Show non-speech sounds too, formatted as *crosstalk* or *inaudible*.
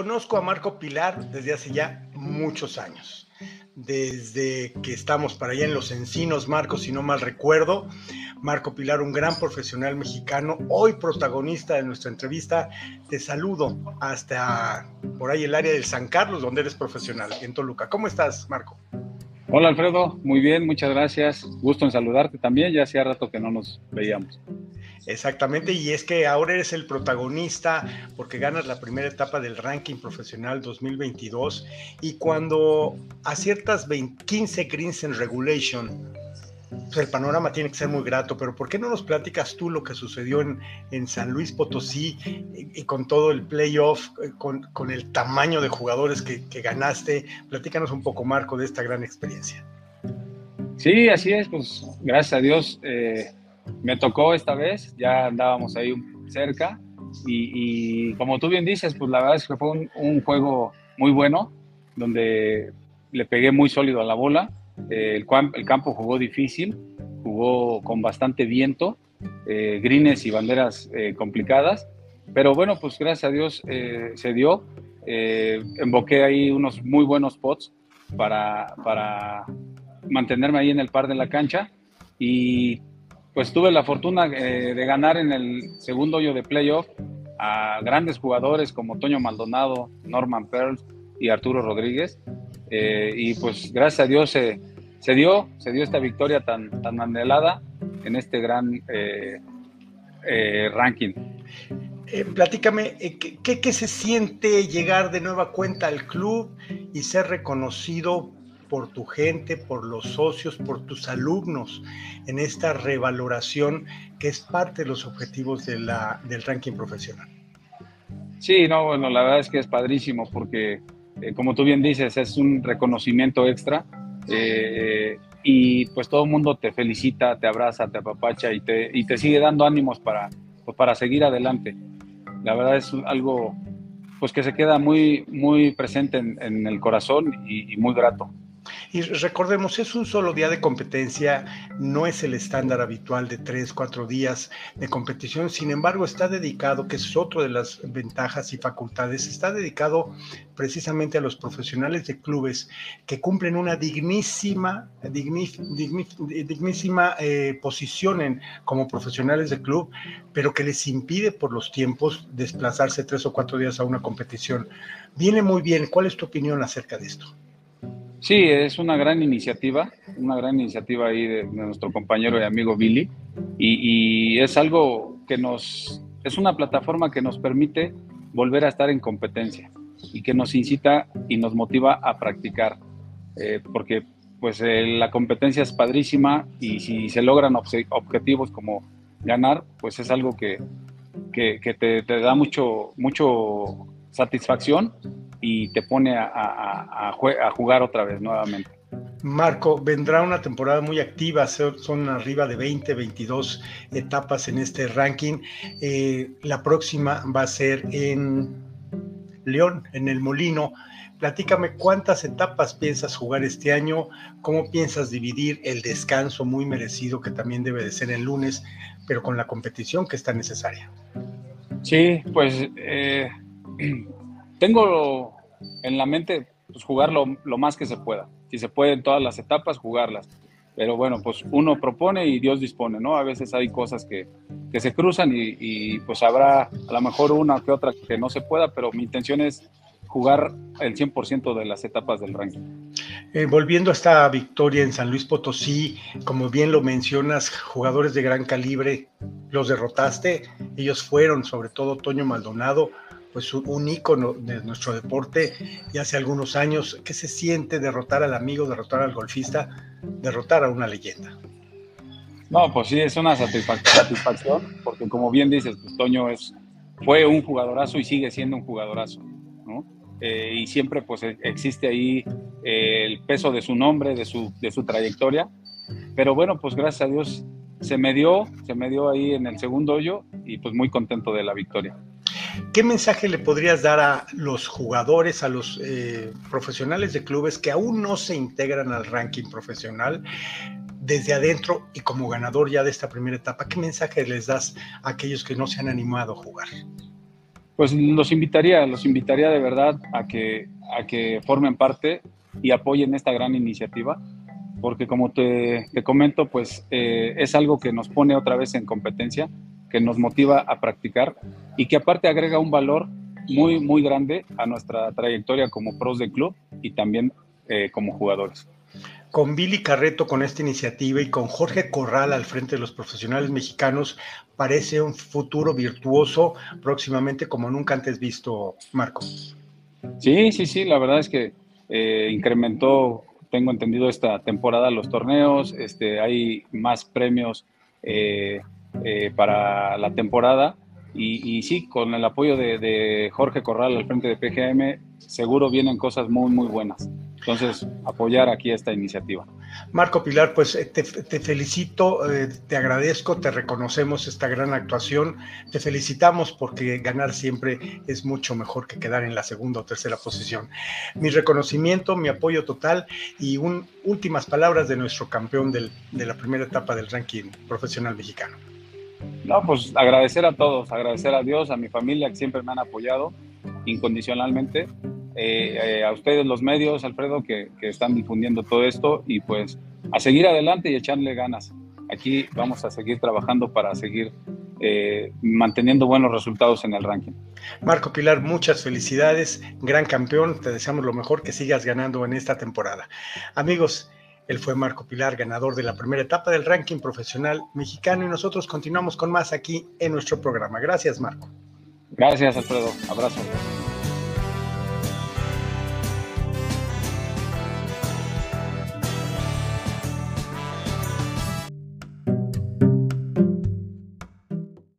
Conozco a Marco Pilar desde hace ya muchos años. Desde que estamos para allá en los encinos, Marco, si no mal recuerdo. Marco Pilar, un gran profesional mexicano, hoy protagonista de nuestra entrevista. Te saludo hasta por ahí el área del San Carlos, donde eres profesional, en Toluca. ¿Cómo estás, Marco? Hola Alfredo, muy bien, muchas gracias. Gusto en saludarte también, ya hacía rato que no nos veíamos. Exactamente, y es que ahora eres el protagonista porque ganas la primera etapa del ranking profesional 2022 y cuando aciertas 15 greens en regulation, pues el panorama tiene que ser muy grato, pero ¿por qué no nos platicas tú lo que sucedió en, San Luis Potosí y, con todo el playoff, eh, con, con, el tamaño de jugadores que, que, ganaste? Platícanos un poco, Marco, de esta gran experiencia. Sí, así es, pues gracias a Dios eh, me tocó esta vez, ya andábamos ahí cerca y, como tú bien dices, pues la verdad es que fue un, juego muy bueno, donde le pegué muy sólido a la bola eh, el, campo jugó difícil, jugó con bastante viento, eh, grines y banderas eh, complicadas, pero bueno, pues gracias a Dios eh, se dio. Emboqué ahí unos muy buenos pots para, para mantenerme ahí en el par de la cancha y pues tuve la fortuna de ganar en el segundo hoyo de playoff a grandes jugadores como Toño Maldonado, Norman Pearls y Arturo Rodríguez. Eh, y pues gracias a Dios se, dio, se dio esta victoria tan, tan anhelada en este gran eh, eh, ranking. platícame, ¿qué, ¿qué, se siente llegar de nueva cuenta al club y ser reconocido por tu gente, por los socios, por tus alumnos en esta revaloración que es parte de los objetivos de la, del ranking profesional? Sí, no, bueno, la verdad es que es padrísimo porque eh, como tú bien dices, es un reconocimiento extra eh, y pues todo el mundo te felicita, te abraza, te apapacha y te, y te sigue dando ánimos para, pues, para seguir adelante. La verdad es algo pues que se queda muy, muy presente en, en el corazón y, y muy grato. Y recordemos, es un solo día de competencia, no es el estándar habitual de tres, cuatro días de competición, sin embargo está dedicado, que es otro de las ventajas y facultades, está dedicado precisamente a los profesionales de clubes que cumplen una dignísima, dignísima eh, posición en, como profesionales de club, pero que les impide por los tiempos desplazarse tres o cuatro días a una competición. Viene muy bien. ¿Cuál es tu opinión acerca de esto? Sí, es una gran iniciativa, una gran iniciativa ahí de, nuestro compañero y amigo Billy, y, es algo que nos, es una plataforma que nos permite volver a estar en competencia y que nos incita y nos motiva a practicar, eh, porque pues eh, la competencia es padrísima y si se logran objetivos como ganar, pues es algo que, que, que te, te, da mucho, mucho satisfacción y te pone a, a, a, jugar otra vez nuevamente. Marco, vendrá una temporada muy activa, son arriba de 20, 22 etapas en este ranking. Eh, la próxima va a ser en León, en el Molino. Platícame cuántas etapas piensas jugar este año, cómo piensas dividir el descanso muy merecido que también debe de ser el lunes, pero con la competición que está necesaria. Sí, pues eh, *clears throat* tengo en la mente pues, jugar lo, más que se pueda. Si se puede en todas las etapas, jugarlas. Pero bueno, pues uno propone y Dios dispone, ¿no? A veces hay cosas que, que se cruzan y, y, pues habrá a lo mejor una que otra que no se pueda, pero mi intención es jugar el 100% de las etapas del ranking. Eh, volviendo a esta victoria en San Luis Potosí, como bien lo mencionas, jugadores de gran calibre, los derrotaste, ellos fueron sobre todo Toño Maldonado, pues un ícono de nuestro deporte y hace algunos años. ¿Qué se siente derrotar al amigo, derrotar al golfista, derrotar a una leyenda? No, pues sí, es una satisfacción, porque como bien dices, pues Toño es, fue un jugadorazo y sigue siendo un jugadorazo, ¿no? Eh, y siempre pues existe ahí eh, el peso de su nombre, de su, de su trayectoria, pero bueno, pues gracias a Dios se me dio, se me dio ahí en el segundo hoyo y pues muy contento de la victoria. ¿Qué mensaje le podrías dar a los jugadores, a los eh, profesionales de clubes que aún no se integran al ranking profesional desde adentro y como ganador ya de esta primera etapa? ¿Qué mensaje les das a aquellos que no se han animado a jugar? Pues los invitaría, los invitaría de verdad a que, a que formen parte y apoyen esta gran iniciativa, porque como te, comento, pues eh, es algo que nos pone otra vez en competencia, que nos motiva a practicar y que aparte agrega un valor muy, muy grande a nuestra trayectoria como pros de club y también eh, como jugadores. Con Billy Carreto con esta iniciativa y con Jorge Corral al frente de los profesionales mexicanos, parece un futuro virtuoso próximamente como nunca antes visto, Marco. Sí, sí, sí, la verdad es que eh, incrementó, tengo entendido, esta temporada los torneos, este, hay más premios eh, para la temporada y, sí, con el apoyo de, Jorge Corral al frente de PGM, seguro vienen cosas muy, muy buenas. Entonces, apoyar aquí esta iniciativa. Marco Pilar, pues eh, te, felicito, eh, te agradezco, te reconocemos esta gran actuación, te felicitamos porque ganar siempre es mucho mejor que quedar en la segunda o tercera posición. Mi reconocimiento, mi apoyo total y un, últimas palabras de nuestro campeón de la primera etapa del ranking profesional mexicano. No, pues agradecer a todos, agradecer a Dios, a mi familia que siempre me han apoyado incondicionalmente, eh, eh, a ustedes los medios, Alfredo, que, están difundiendo todo esto y pues a seguir adelante y echarle ganas. Aquí vamos a seguir trabajando para seguir eh, manteniendo buenos resultados en el ranking. Marco Pilar, muchas felicidades, gran campeón, te deseamos lo mejor, que sigas ganando en esta temporada. Amigos, él fue Marco Pilar, ganador de la primera etapa del ranking profesional mexicano y nosotros continuamos con más aquí en nuestro programa. Gracias, Marco. Gracias, Alfredo. Abrazo.